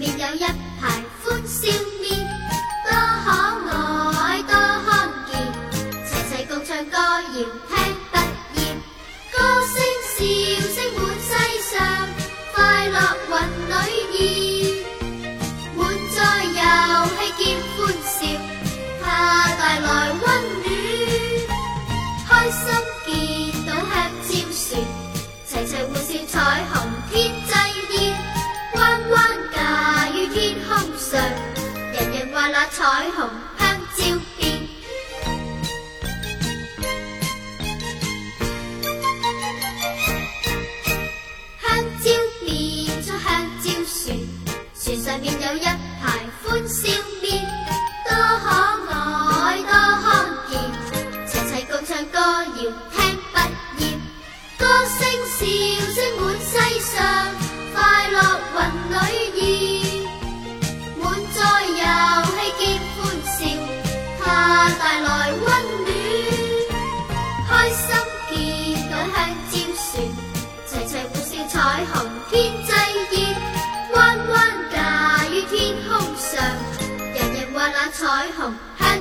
面有一排欢笑面，多可爱，多罕见，齐齐共唱歌谣听。彩虹香蕉片，香蕉变咗香蕉船，船上面有一排欢笑。天际热弯弯架于天空上人人话那彩虹很